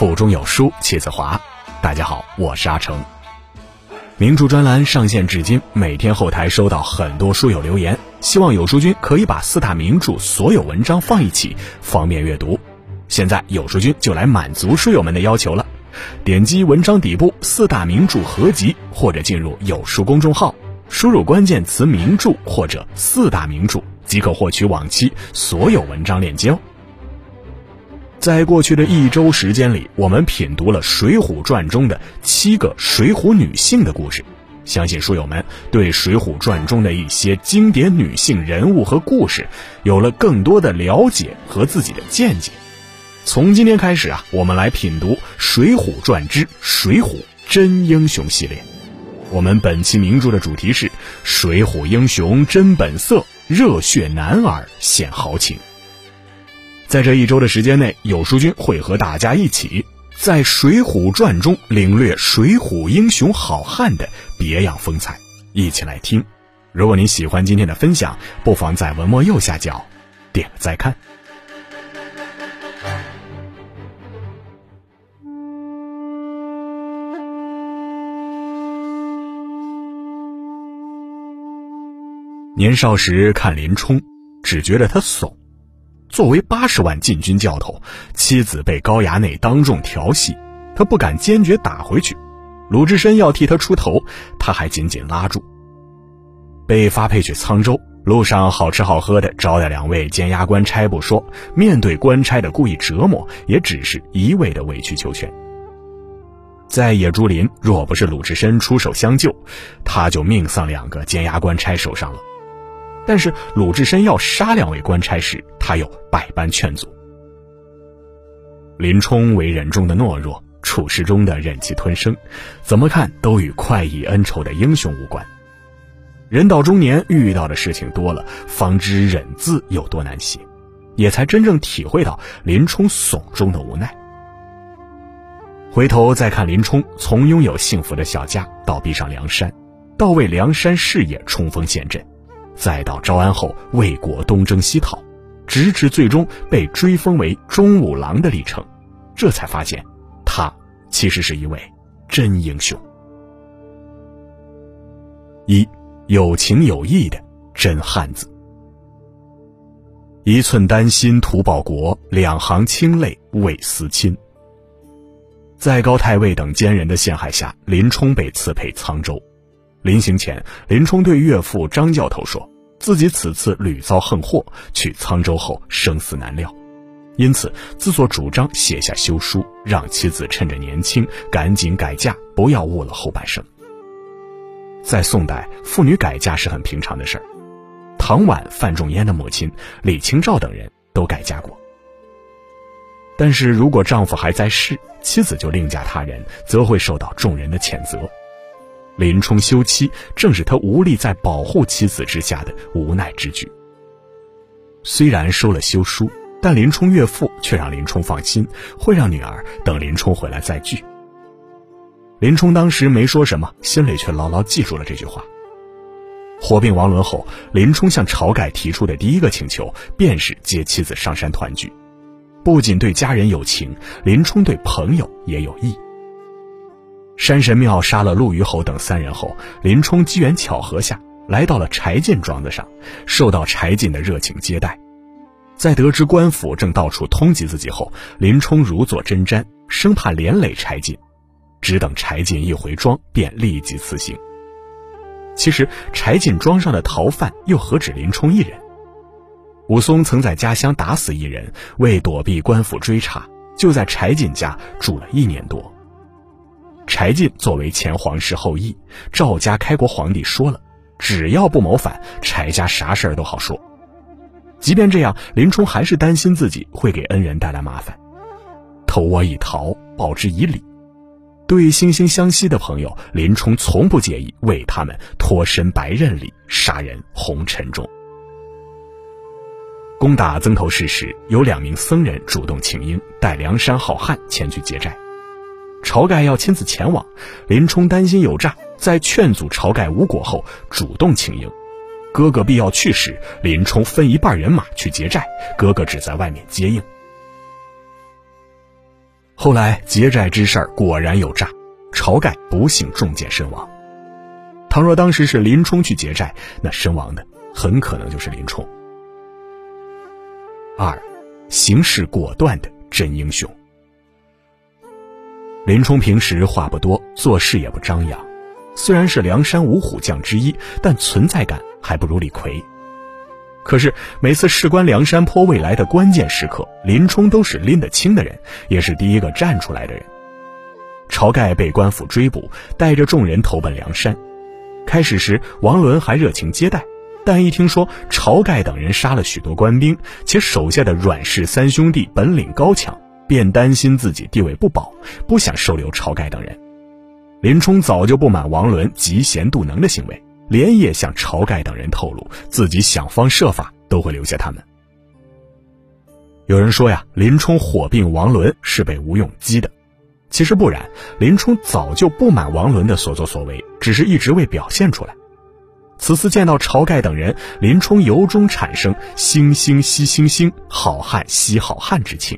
腹中有书气自华。大家好，我是阿成。名著专栏上线至今，每天后台收到很多书友留言，希望有书君可以把四大名著所有文章放一起，方便阅读。现在有书君就来满足书友们的要求了，点击文章底部四大名著合集，或者进入有书公众号，输入关键词“名著”或者“四大名著”，即可获取往期所有文章链接哦。在过去的一周时间里，我们品读了《水浒传》中的七个水浒女性的故事，相信书友们对《水浒传》中的一些经典女性人物和故事有了更多的了解和自己的见解。从今天开始啊，我们来品读《水浒传之水浒真英雄》系列。我们本期名著的主题是“水浒英雄真本色，热血男儿显豪情”。在这一周的时间内，有书君会和大家一起在《水浒传》中领略水浒英雄好汉的别样风采，一起来听。如果您喜欢今天的分享，不妨在文末右下角点个再看。年少时看林冲，只觉得他怂。作为八十万禁军教头，妻子被高衙内当众调戏，他不敢坚决打回去。鲁智深要替他出头，他还紧紧拉住。被发配去沧州，路上好吃好喝的招待两位监押官差不说，面对官差的故意折磨，也只是一味的委曲求全。在野猪林，若不是鲁智深出手相救，他就命丧两个监押官差手上了。但是鲁智深要杀两位官差时，他又百般劝阻。林冲为人中的懦弱，处事中的忍气吞声，怎么看都与快意恩仇的英雄无关。人到中年，遇到的事情多了，方知忍字有多难写，也才真正体会到林冲怂中的无奈。回头再看林冲，从拥有幸福的小家，到逼上梁山，到为梁山事业冲锋陷阵。再到招安后为国东征西讨，直至最终被追封为忠武郎的历程，这才发现，他其实是一位真英雄。一有情有义的真汉子。一寸丹心图报国，两行清泪为思亲。在高太尉等奸人的陷害下，林冲被赐配沧州。临行前，林冲对岳父张教头说：“自己此次屡遭横祸，去沧州后生死难料，因此自作主张写下休书，让妻子趁着年轻赶紧改嫁，不要误了后半生。”在宋代，妇女改嫁是很平常的事儿。唐婉、范仲淹的母亲李清照等人都改嫁过。但是如果丈夫还在世，妻子就另嫁他人，则会受到众人的谴责。林冲休妻，正是他无力在保护妻子之下的无奈之举。虽然收了休书，但林冲岳父却让林冲放心，会让女儿等林冲回来再聚。林冲当时没说什么，心里却牢牢记住了这句话。火并王伦后，林冲向晁盖提出的第一个请求，便是接妻子上山团聚。不仅对家人有情，林冲对朋友也有义。山神庙杀了陆虞侯等三人后，林冲机缘巧合下来到了柴进庄子上，受到柴进的热情接待。在得知官府正到处通缉自己后，林冲如坐针毡，生怕连累柴进，只等柴进一回庄，便立即辞行。其实柴进庄上的逃犯又何止林冲一人？武松曾在家乡打死一人，为躲避官府追查，就在柴进家住了一年多。柴进作为前皇室后裔，赵家开国皇帝说了，只要不谋反，柴家啥事儿都好说。即便这样，林冲还是担心自己会给恩人带来麻烦。投我以桃，报之以李。对惺惺相惜的朋友，林冲从不介意为他们脱身白刃里，杀人红尘中。攻打曾头市时，有两名僧人主动请缨，带梁山好汉前去劫寨。晁盖要亲自前往，林冲担心有诈，在劝阻晁盖无果后，主动请缨。哥哥必要去时，林冲分一半人马去劫寨，哥哥只在外面接应。后来劫寨之事果然有诈，晁盖不幸中箭身亡。倘若当时是林冲去劫寨，那身亡的很可能就是林冲。二，行事果断的真英雄。林冲平时话不多，做事也不张扬，虽然是梁山五虎将之一，但存在感还不如李逵。可是每次事关梁山坡未来的关键时刻，林冲都是拎得清的人，也是第一个站出来的人。晁盖被官府追捕，带着众人投奔梁山。开始时，王伦还热情接待，但一听说晁盖等人杀了许多官兵，且手下的阮氏三兄弟本领高强，便担心自己地位不保，不想收留晁盖等人。林冲早就不满王伦嫉贤妒能的行为。连夜向晁盖等人透露，自己想方设法都会留下他们。有人说呀，林冲火并王伦是被吴用激的，其实不然，林冲早就不满王伦的所作所为，只是一直未表现出来。此次见到晁盖等人，林冲由衷产生“惺惺惜惺惺，好汉惜好汉”之情，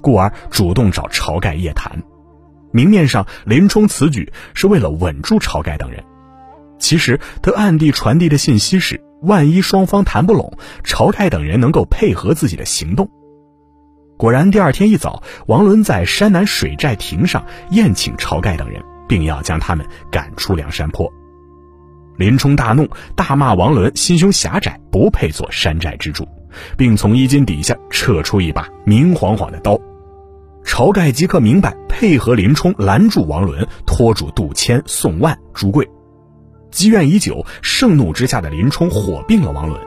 故而主动找晁盖夜谈。明面上，林冲此举是为了稳住晁盖等人。其实他暗地传递的信息是：万一双方谈不拢，晁盖等人能够配合自己的行动。果然，第二天一早，王伦在山南水寨亭上宴请晁盖等人，并要将他们赶出梁山坡。林冲大怒，大骂王伦心胸狭窄，不配做山寨之主，并从衣襟底下扯出一把明晃晃的刀。晁盖即刻明白，配合林冲拦住王伦，拖住杜迁、宋万、朱贵。积怨已久，盛怒之下的林冲火并了王伦。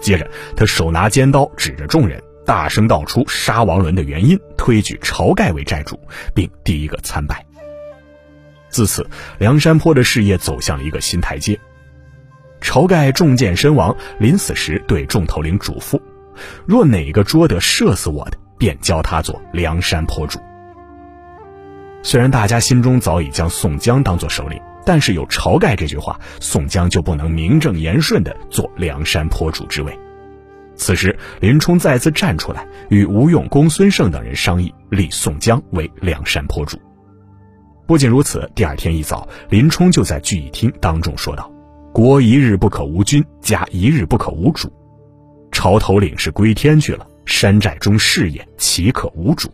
接着，他手拿尖刀，指着众人，大声道出杀王伦的原因，推举晁盖为寨主，并第一个参拜。自此，梁山坡的事业走向了一个新台阶。晁盖中箭身亡，临死时对众头领嘱咐：若哪个捉得射死我的，便教他做梁山坡主。虽然大家心中早已将宋江当做首领。但是有晁盖这句话，宋江就不能名正言顺地做梁山坡主之位。此时，林冲再次站出来，与吴用、公孙胜等人商议，立宋江为梁山坡主。不仅如此，第二天一早，林冲就在聚义厅当众说道：“国一日不可无君，家一日不可无主。朝头领是归天去了，山寨中事业岂可无主？”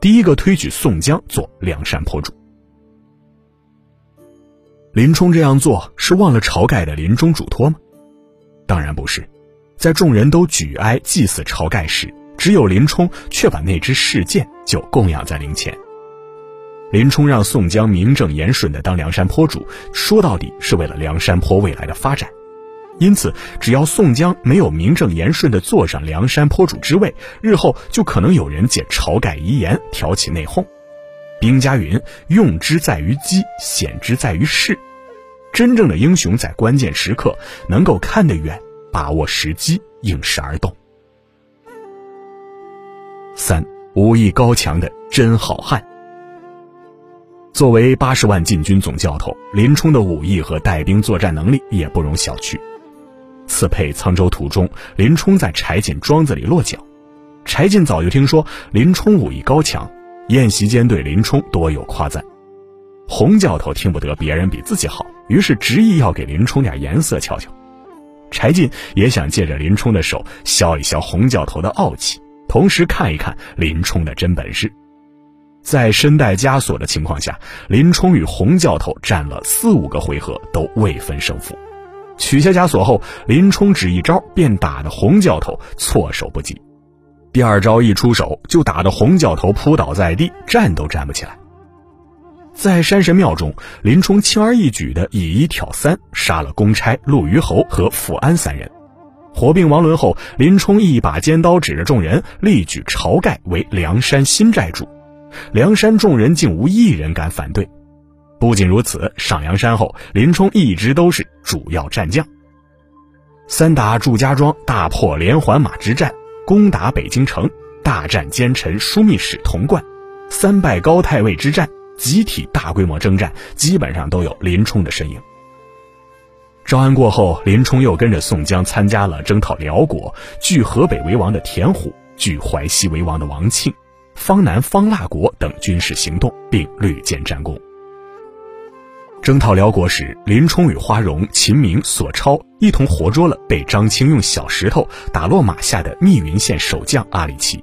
第一个推举宋江做梁山坡主。林冲这样做是忘了晁盖的临终嘱托吗？当然不是，在众人都举哀祭祀晁盖时，只有林冲却把那支试剑就供养在灵前。林冲让宋江名正言顺的当梁山坡主，说到底是为了梁山坡未来的发展。因此，只要宋江没有名正言顺的坐上梁山坡主之位，日后就可能有人借晁盖遗言挑起内讧。兵家云：“用之在于机，险之在于势。”真正的英雄在关键时刻能够看得远，把握时机，应时而动。三武艺高强的真好汉。作为八十万禁军总教头，林冲的武艺和带兵作战能力也不容小觑。刺配沧州途中，林冲在柴进庄子里落脚，柴进早就听说林冲武艺高强，宴席间对林冲多有夸赞。洪教头听不得别人比自己好，于是执意要给林冲点颜色瞧瞧。柴进也想借着林冲的手消一消洪教头的傲气，同时看一看林冲的真本事。在身带枷锁的情况下，林冲与洪教头战了四五个回合都未分胜负。取下枷锁后，林冲只一招便打得洪教头措手不及。第二招一出手，就打得洪教头扑倒在地，站都站不起来。在山神庙中，林冲轻而易举地以一挑三，杀了公差陆虞侯和富安三人。火并王伦后，林冲一把尖刀指着众人，力举晁盖为梁山新寨主。梁山众人竟无一人敢反对。不仅如此，上梁山后，林冲一直都是主要战将。三打祝家庄，大破连环马之战，攻打北京城，大战奸臣枢密使童贯，三败高太尉之战。集体大规模征战，基本上都有林冲的身影。招安过后，林冲又跟着宋江参加了征讨辽国、拒河北为王的田虎、拒淮西为王的王庆，方南、方腊国等军事行动，并屡建战功。征讨辽国时，林冲与花荣、秦明、索超一同活捉了被张清用小石头打落马下的密云县守将阿里奇。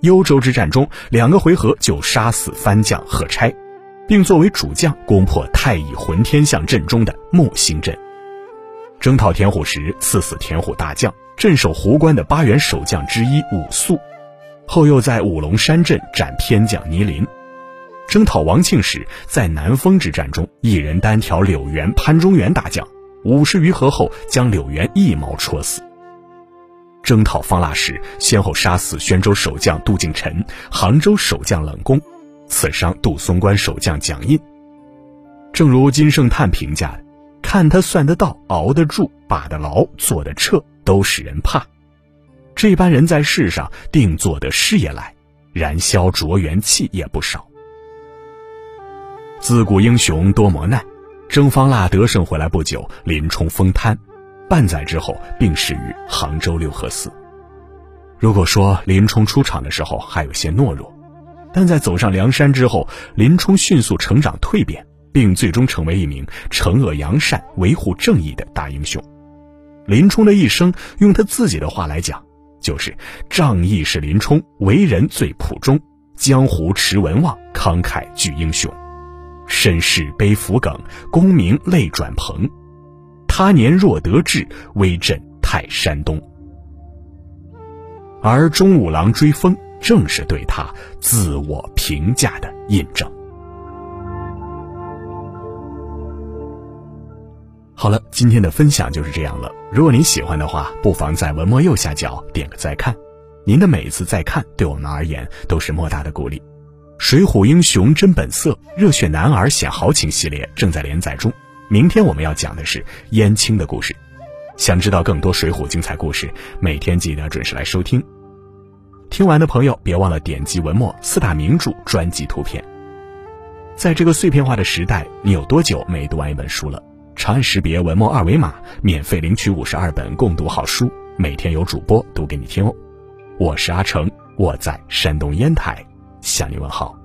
幽州之战中，两个回合就杀死番将贺差，并作为主将攻破太乙浑天象阵中的木星阵。征讨田虎时，刺死田虎大将镇守壶关的八员守将之一武肃，后又在五龙山镇斩偏将倪林。征讨王庆时，在南丰之战中，一人单挑柳原、潘中原大将，五十余合后，将柳原一矛戳死。征讨方腊时，先后杀死宣州守将杜敬臣、杭州守将冷宫，刺伤杜松关守将蒋印。正如金圣叹评价的：“看他算得到，熬得住，把得牢，做得彻，都使人怕。这般人在世上，定做得事业来，燃烧灼元气也不少。”自古英雄多磨难，征方腊得胜回来不久，林冲封瘫，半载之后病逝于杭州六合寺。如果说林冲出场的时候还有些懦弱，但在走上梁山之后，林冲迅速成长蜕变，并最终成为一名惩恶扬善、维护正义的大英雄。林冲的一生，用他自己的话来讲，就是仗义是林冲，为人最朴忠，江湖持文望，慷慨聚英雄。身世悲浮梗，功名泪转蓬。他年若得志，威震泰山东。而中五郎追风，正是对他自我评价的印证。好了，今天的分享就是这样了。如果您喜欢的话，不妨在文末右下角点个再看。您的每一次再看，对我们而言都是莫大的鼓励。水浒英雄真本色，热血男儿显豪情系列正在连载中。明天我们要讲的是燕青的故事。想知道更多水浒精彩故事，每天记得准时来收听。听完的朋友别忘了点击文末四大名著专辑图片。在这个碎片化的时代，你有多久没读完一本书了？长按识别文末二维码，免费领取五十二本共读好书，每天有主播读给你听哦。我是阿成，我在山东烟台。向你问好。